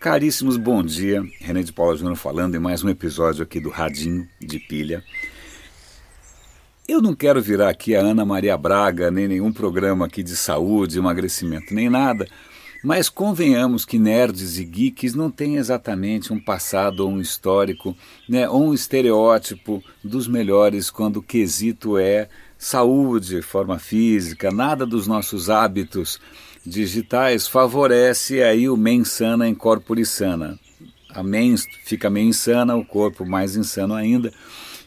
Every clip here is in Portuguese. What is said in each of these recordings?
Caríssimos, bom dia. René de Paula Júnior falando em mais um episódio aqui do Radinho de Pilha. Eu não quero virar aqui a Ana Maria Braga, nem nenhum programa aqui de saúde, emagrecimento, nem nada, mas convenhamos que nerds e geeks não têm exatamente um passado ou um histórico, né, ou um estereótipo dos melhores quando o quesito é saúde, forma física, nada dos nossos hábitos digitais favorece aí o mensana em corpore sana. A mens fica meio insana, o corpo mais insano ainda.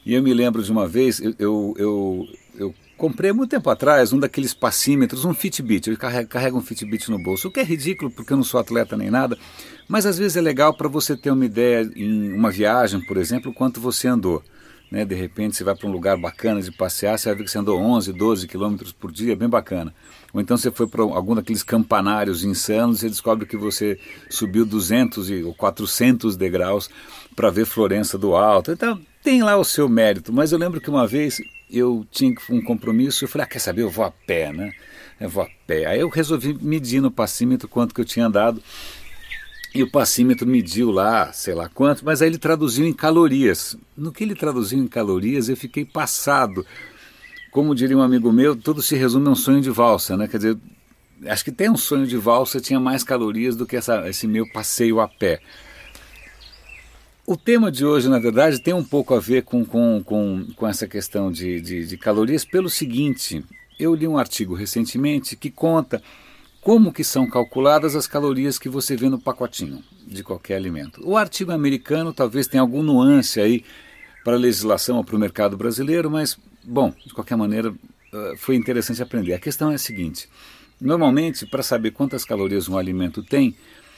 E eu me lembro de uma vez, eu, eu, eu, eu comprei muito tempo atrás um daqueles passímetros, um Fitbit. Eu carrego um Fitbit no bolso, o que é ridículo porque eu não sou atleta nem nada, mas às vezes é legal para você ter uma ideia em uma viagem, por exemplo, quanto você andou. Né? De repente você vai para um lugar bacana de passear, você vai ver que você andou 11, 12 quilômetros por dia, bem bacana. Ou então você foi para algum daqueles campanários insanos e descobre que você subiu 200 ou 400 degraus para ver Florença do Alto. Então tem lá o seu mérito. Mas eu lembro que uma vez eu tinha um compromisso, eu falei, ah, quer saber, eu vou a pé, né? Eu vou a pé. Aí eu resolvi medir no passímetro quanto que eu tinha andado. E o passímetro mediu lá, sei lá quanto, mas aí ele traduziu em calorias. No que ele traduziu em calorias, eu fiquei passado como diria um amigo meu, tudo se resume a um sonho de valsa, né? Quer dizer, acho que tem um sonho de valsa tinha mais calorias do que essa, esse meu passeio a pé. O tema de hoje, na verdade, tem um pouco a ver com, com, com, com essa questão de, de, de calorias pelo seguinte, eu li um artigo recentemente que conta como que são calculadas as calorias que você vê no pacotinho de qualquer alimento. O artigo americano talvez tenha algum nuance aí para a legislação ou para o mercado brasileiro, mas Bom, de qualquer maneira, eh, foi interessante aprender. A questão é a seguinte: normalmente, para saber quantas calorias um alimento tem,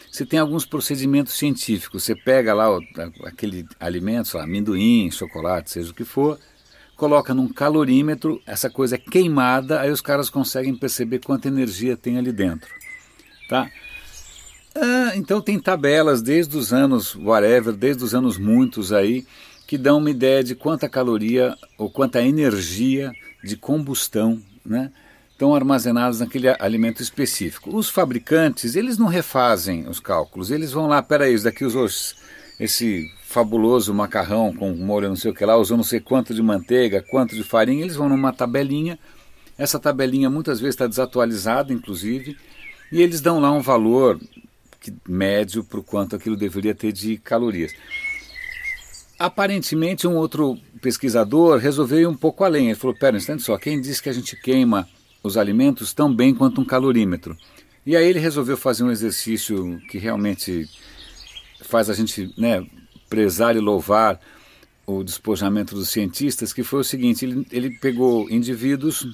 você tem alguns procedimentos científicos. Você pega lá aquele alimento, sei lá, amendoim, chocolate, seja o que for, coloca num calorímetro, essa coisa é queimada, aí os caras conseguem perceber quanta energia tem ali dentro. Tá? Ah, então tem tabelas desde os anos whatever, desde os anos muitos aí, que dão uma ideia de quanta caloria ou quanta energia de combustão né, estão armazenados naquele alimento específico. Os fabricantes, eles não refazem os cálculos, eles vão lá, peraí, isso daqui usou esse fabuloso macarrão com molho não sei o que lá, usou não sei quanto de manteiga, quanto de farinha, eles vão numa tabelinha, essa tabelinha muitas vezes está desatualizada, inclusive, e eles dão lá um valor médio para o quanto aquilo deveria ter de calorias. Aparentemente, um outro pesquisador resolveu ir um pouco além. Ele falou: pera um instante só, quem disse que a gente queima os alimentos tão bem quanto um calorímetro? E aí ele resolveu fazer um exercício que realmente faz a gente né, prezar e louvar o despojamento dos cientistas, que foi o seguinte: ele, ele pegou indivíduos,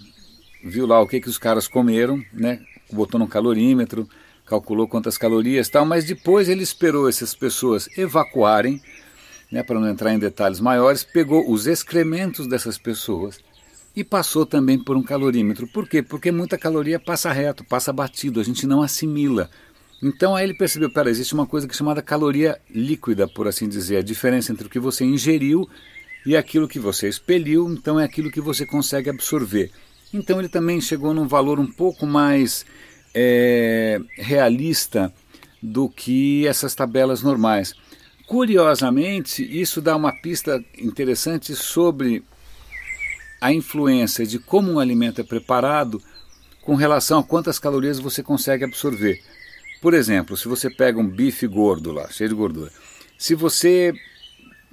viu lá o que, que os caras comeram, né, botou no calorímetro, calculou quantas calorias tal, mas depois ele esperou essas pessoas evacuarem né, para não entrar em detalhes maiores, pegou os excrementos dessas pessoas e passou também por um calorímetro. Por quê? Porque muita caloria passa reto, passa batido, a gente não assimila. Então aí ele percebeu, pera, existe uma coisa que é chamada caloria líquida, por assim dizer, a diferença entre o que você ingeriu e aquilo que você expeliu, então é aquilo que você consegue absorver. Então ele também chegou num valor um pouco mais é, realista do que essas tabelas normais. Curiosamente, isso dá uma pista interessante sobre a influência de como um alimento é preparado com relação a quantas calorias você consegue absorver. Por exemplo, se você pega um bife gordo lá, cheio de gordura, se você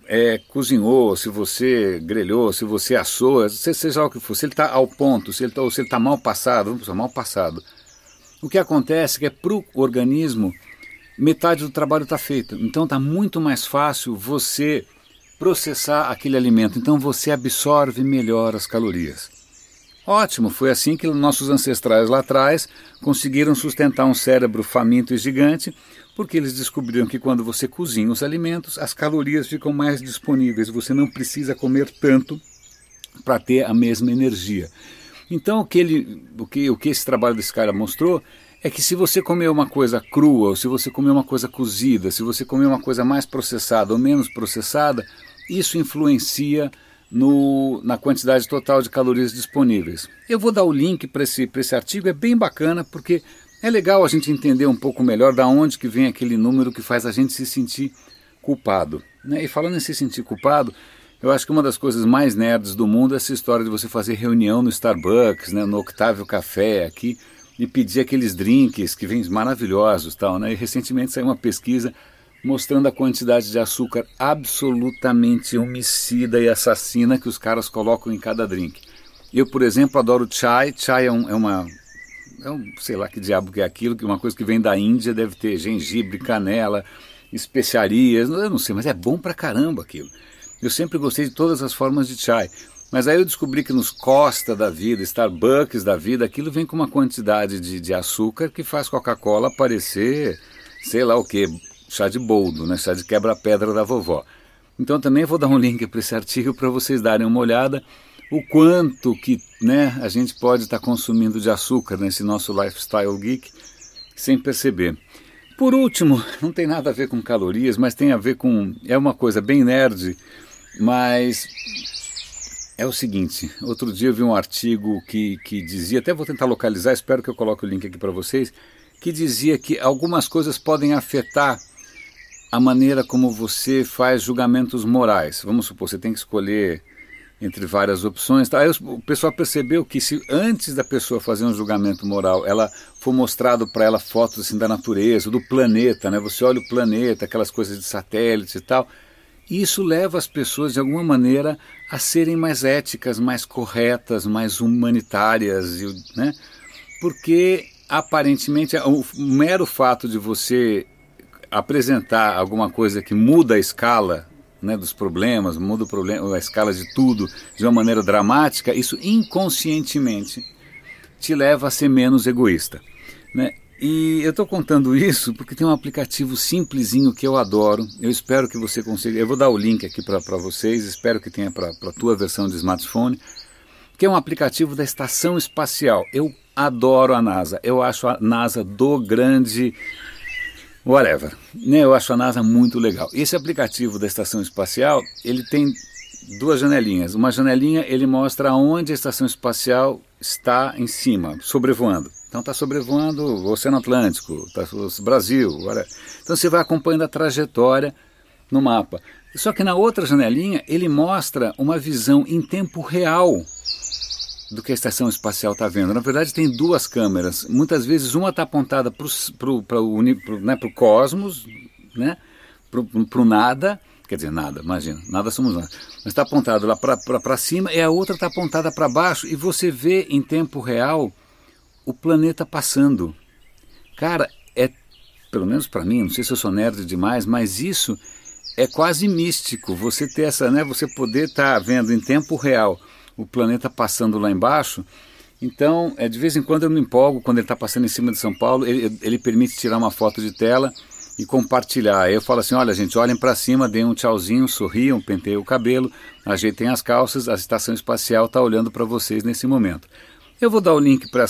é, cozinhou, se você grelhou, se você assou, seja o que for, se ele está ao ponto, se ele está tá mal passado, vamos mal passado, o que acontece é que é para o organismo metade do trabalho está feito. Então está muito mais fácil você processar aquele alimento. Então você absorve melhor as calorias. Ótimo, foi assim que nossos ancestrais lá atrás conseguiram sustentar um cérebro faminto e gigante, porque eles descobriram que quando você cozinha os alimentos, as calorias ficam mais disponíveis, você não precisa comer tanto para ter a mesma energia. Então, o que, ele, o, que, o que esse trabalho desse cara mostrou é que se você comer uma coisa crua, ou se você comer uma coisa cozida, se você comer uma coisa mais processada ou menos processada, isso influencia no, na quantidade total de calorias disponíveis. Eu vou dar o link para esse, esse artigo, é bem bacana porque é legal a gente entender um pouco melhor da onde que vem aquele número que faz a gente se sentir culpado. Né? E falando em se sentir culpado, eu acho que uma das coisas mais nerds do mundo é essa história de você fazer reunião no Starbucks, né, no Octávio Café aqui, e pedir aqueles drinks que vêm maravilhosos tal, né? E recentemente saiu uma pesquisa mostrando a quantidade de açúcar absolutamente homicida e assassina que os caras colocam em cada drink. Eu, por exemplo, adoro chai. Chai é, um, é uma é um, sei lá que diabo que é aquilo, que uma coisa que vem da Índia deve ter gengibre, canela, especiarias, eu não sei, mas é bom pra caramba aquilo. Eu sempre gostei de todas as formas de chai. Mas aí eu descobri que nos Costa da vida, Starbucks da vida, aquilo vem com uma quantidade de, de açúcar que faz Coca-Cola parecer, sei lá o que, chá de boldo, né? chá de quebra-pedra da vovó. Então também vou dar um link para esse artigo para vocês darem uma olhada o quanto que né, a gente pode estar tá consumindo de açúcar nesse nosso lifestyle geek sem perceber. Por último, não tem nada a ver com calorias, mas tem a ver com. É uma coisa bem nerd, mas é o seguinte: outro dia eu vi um artigo que, que dizia, até vou tentar localizar, espero que eu coloque o link aqui para vocês, que dizia que algumas coisas podem afetar a maneira como você faz julgamentos morais. Vamos supor, você tem que escolher entre várias opções. Tá? Aí o pessoal percebeu que se antes da pessoa fazer um julgamento moral, ela for mostrado para ela fotos assim da natureza, do planeta, né? Você olha o planeta, aquelas coisas de satélites e tal. Isso leva as pessoas de alguma maneira a serem mais éticas, mais corretas, mais humanitárias, né? Porque aparentemente o mero fato de você apresentar alguma coisa que muda a escala né, dos problemas, muda o problema, a escala de tudo de uma maneira dramática, isso inconscientemente te leva a ser menos egoísta. Né? E eu estou contando isso porque tem um aplicativo simplesinho que eu adoro. Eu espero que você consiga. Eu vou dar o link aqui para vocês, espero que tenha para a tua versão de smartphone, que é um aplicativo da Estação Espacial. Eu adoro a NASA. Eu acho a NASA do grande Whatever. Né, eu acho a NASA muito legal. Esse aplicativo da estação espacial, ele tem duas janelinhas. Uma janelinha ele mostra onde a estação espacial está em cima, sobrevoando. Então está sobrevoando o Oceano Atlântico, tá, o Brasil. Whatever. Então você vai acompanhando a trajetória no mapa. Só que na outra janelinha ele mostra uma visão em tempo real do que a estação espacial está vendo. Na verdade, tem duas câmeras. Muitas vezes uma está apontada para o né, cosmos, né, para o nada, quer dizer, nada, imagina, nada somos nós. Mas está apontada lá para cima e a outra está apontada para baixo e você vê em tempo real o planeta passando. Cara, é, pelo menos para mim, não sei se eu sou nerd demais, mas isso é quase místico. Você ter essa, né, você poder estar tá vendo em tempo real o planeta passando lá embaixo. Então, é, de vez em quando eu me empolgo quando ele está passando em cima de São Paulo, ele, ele permite tirar uma foto de tela e compartilhar. Eu falo assim: olha, gente, olhem para cima, deem um tchauzinho, sorriam, penteiem o cabelo, ajeitem as calças, a estação espacial está olhando para vocês nesse momento. Eu vou dar o link para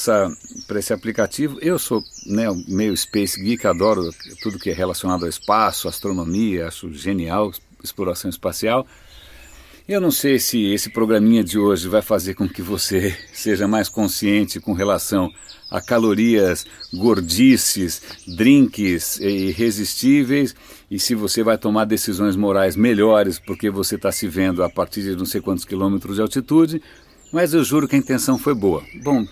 esse aplicativo. Eu sou né, meio space geek, adoro tudo que é relacionado ao espaço, astronomia, acho genial exploração espacial. Eu não sei se esse programinha de hoje vai fazer com que você seja mais consciente com relação a calorias, gordices, drinks irresistíveis e se você vai tomar decisões morais melhores porque você está se vendo a partir de não sei quantos quilômetros de altitude, mas eu juro que a intenção foi boa. Bom,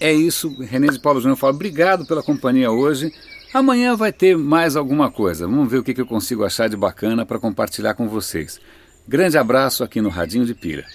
é isso. René de Paulo Júnior fala obrigado pela companhia hoje. Amanhã vai ter mais alguma coisa. Vamos ver o que eu consigo achar de bacana para compartilhar com vocês. Grande abraço aqui no Radinho de Pira.